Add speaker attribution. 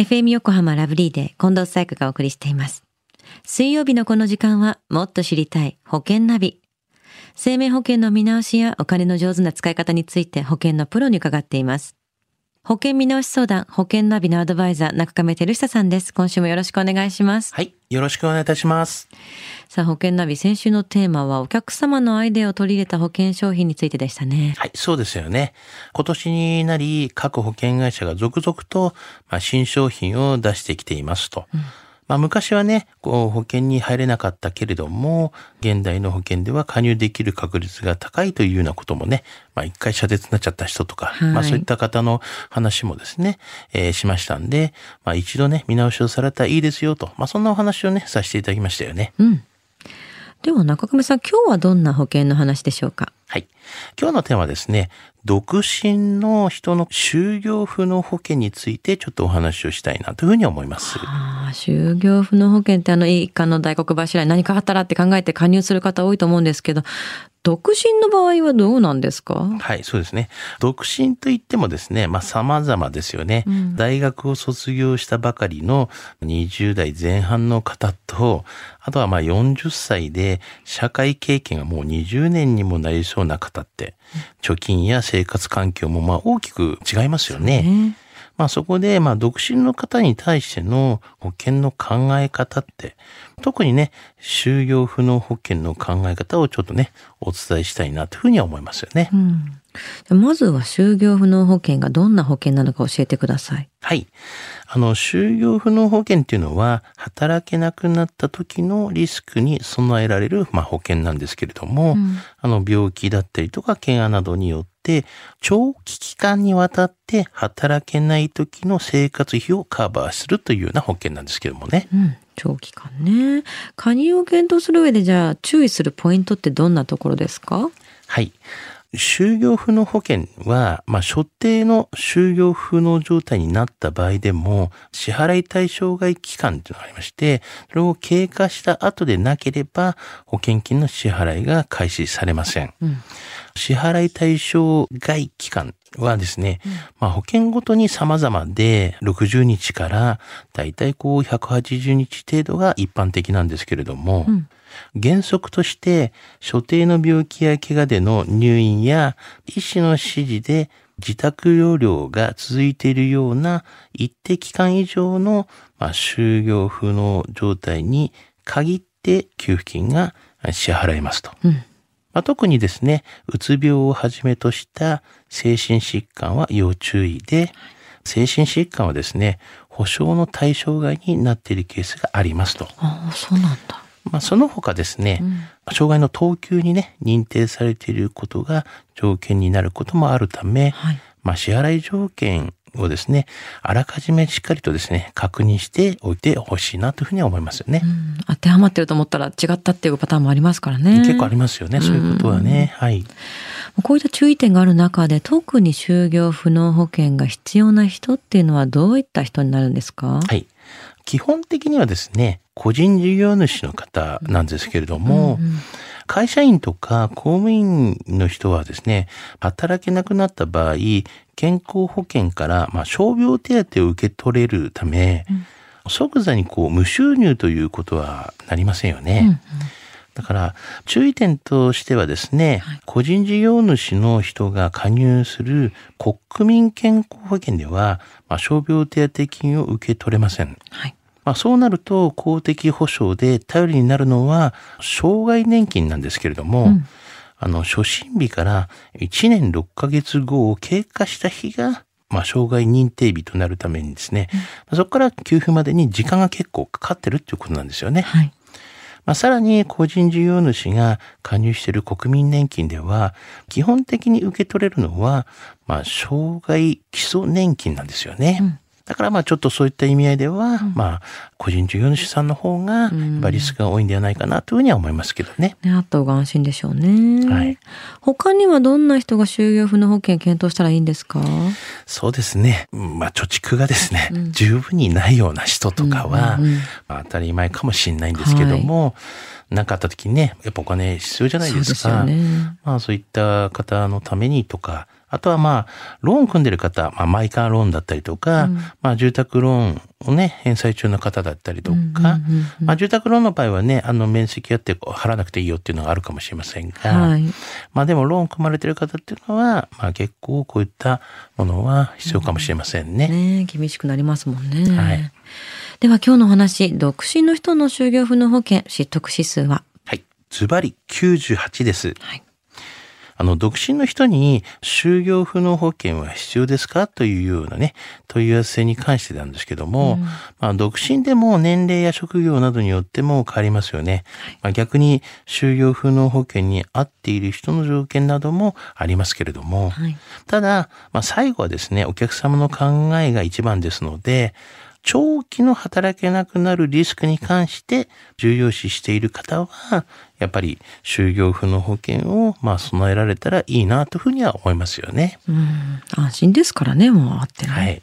Speaker 1: FM 横浜ラブリーで近藤紗友香がお送りしています。水曜日のこの時間はもっと知りたい保険ナビ。生命保険の見直しやお金の上手な使い方について保険のプロに伺っています。保険見直し相談、保険ナビのアドバイザー、中亀照久さんです。今週もよろしくお願いします。
Speaker 2: はい。よろしくお願いいたします。
Speaker 1: さあ、保険ナビ、先週のテーマはお客様のアイデアを取り入れた保険商品についてでしたね。
Speaker 2: はい、そうですよね。今年になり、各保険会社が続々と、まあ、新商品を出してきていますと。うんまあ、昔はね、こう保険に入れなかったけれども、現代の保険では加入できる確率が高いというようなこともね、まあ、一回遮絶になっちゃった人とか、はい、まあ、そういった方の話もですね、えー、しましたんで、まあ、一度ね、見直しをされたらいいですよと、まあ、そんなお話をね、させていただきましたよね。
Speaker 1: うん。では中込さん、今日はどんな保険の話でしょうか？
Speaker 2: はい。今日のテーマはですね、独身の人の就業不能保険についてちょっとお話をしたいなというふうに思います。
Speaker 1: ああ、就業不能保険ってあの一家の大黒柱に何かあったらって考えて加入する方多いと思うんですけど、独身の場合はどうなんですか？
Speaker 2: はい、そうですね。独身といってもですね、まあ様々ですよね、うん。大学を卒業したばかりの20代前半の方と、あとはまあ40歳で社会経験がもう20年にもなりそうな方って、貯金や生活環境もまあ大きく違いますよね。ねまあそこで、まあ独身の方に対しての保険の考え方って、特にね、就業不能保険の考え方をちょっとね、お伝えしたいなというふうには思いますよね。
Speaker 1: うん、まずは就業不能保険がどんな保険なのか教えてください。
Speaker 2: はい。あの、就業不能保険っていうのは、働けなくなった時のリスクに備えられる、まあ、保険なんですけれども、うん、あの、病気だったりとか、怪我などによって、長期期間にわたって働けない時の生活費をカバーするというような保険なんですけどもね。
Speaker 1: うん長期間ね。加入を検討する上でじゃあ注意するポイントってどんなところですか？
Speaker 2: はい。就業不能保険は、まあ、所定の就業不能状態になった場合でも、支払い対象外期間というのがありまして、それを経過した後でなければ、保険金の支払いが開始されません。うん、支払い対象外期間はですね、うん、まあ、保険ごとに様々で、60日から、だいたいこう180日程度が一般的なんですけれども、うん。原則として、所定の病気や怪我での入院や医師の指示で自宅療養が続いているような一定期間以上の、まあ、就業不能状態に限って給付金が支払えますと。
Speaker 1: うん、
Speaker 2: まあ、特にですね、うつ病をはじめとした精神疾患は要注意で、精神疾患はですね、保証の対象外になっているケースがありますと。
Speaker 1: ああ、そうなんだ。
Speaker 2: まあ、その他ですね、うん、障害の等級にね、認定されていることが条件になることもあるため、
Speaker 1: はい、
Speaker 2: まあ、支払い条件をですね、あらかじめしっかりとですね、確認しておいてほしいなというふうには思いますよね、
Speaker 1: うん。当てはまってると思ったら違ったっていうパターンもありますからね。
Speaker 2: 結構ありますよね、そういうことはね。うん、はい。
Speaker 1: こういった注意点がある中で、特に就業不能保険が必要な人っていうのはどういった人になるんですか？
Speaker 2: はい。基本的にはですね、個人事業主の方なんですけれども、
Speaker 1: うんうん、
Speaker 2: 会社員とか公務員の人はですね、働けなくなった場合、健康保険から、まあ、傷病手当を受け取れるため、
Speaker 1: うん、
Speaker 2: 即座にこう無収入ということはなりませんよね。
Speaker 1: うんうん
Speaker 2: だから注意点としてはですね、
Speaker 1: はい、
Speaker 2: 個人事業主の人が加入する国民健康保険では、まあ、傷病手当金を受け取れません。
Speaker 1: はい、
Speaker 2: まあ、そうなると公的保障で頼りになるのは障害年金なんですけれども、
Speaker 1: うん、
Speaker 2: あの初診日から1年6ヶ月後を経過した日がまあ、障害認定日となるためにですね、
Speaker 1: うん、
Speaker 2: そこから給付までに時間が結構かかってるっていうことなんですよね。
Speaker 1: はい
Speaker 2: まあ、さらに個人事業主が加入している国民年金では、基本的に受け取れるのは、まあ、障害基礎年金なんですよね。
Speaker 1: うん
Speaker 2: だからまあちょっとそういった意味合いでは、
Speaker 1: うん
Speaker 2: まあ個人事業主さんの方がやっぱりリスクが多いんではないかなというふうには思いますけどね。
Speaker 1: ね、あった方が安心でしょうね。
Speaker 2: はい。
Speaker 1: 他にはどんな人が就業不能保険検討したらいいんですか？
Speaker 2: そうですね。うんまあ貯蓄がですね、
Speaker 1: うん
Speaker 2: 十分にないような人とかは、
Speaker 1: うんうんうん
Speaker 2: まあ当たり前かもしれないんですけども、なかあった時にね、やっぱお金必要じゃないですか。
Speaker 1: そうですよね。
Speaker 2: まあそういった方のためにとか、あとはまあ、ローン組んでる方、まあ、マイカーローンだったりとか、
Speaker 1: うん
Speaker 2: まあ、住宅ローンをね、返済中の方だったりとか、
Speaker 1: うんうんうんうん
Speaker 2: まあ、住宅ローンの場合はね、あの、面積あって払わなくていいよっていうのがあるかもしれませんが、
Speaker 1: はい。
Speaker 2: まあでもローン組まれてる方っていうのは、まあ結構こういったものは必要かもしれませんね。
Speaker 1: ね厳しくなりますもんね。
Speaker 2: はい
Speaker 1: では今日のお話、独身の人の就業不能保険失得指数は？
Speaker 2: はい。ズバリ98です。
Speaker 1: はい。
Speaker 2: あの、独身の人に就業不能保険は必要ですか？というようなね、問い合わせに関してなんですけども、まあ、独身でも年齢や職業などによっても変わりますよね。まあ、逆に就業不能保険に合っている人の条件などもありますけれども、
Speaker 1: はい。
Speaker 2: ただ、まあ、最後はですね、お客様の考えが一番ですので、長期の働けなくなるリスクに関して重要視している方は、やっぱり就業不能保険をまあ備えられたらいいなというふうには思いますよね。
Speaker 1: うん。安心ですからね、もうあってね。
Speaker 2: はい。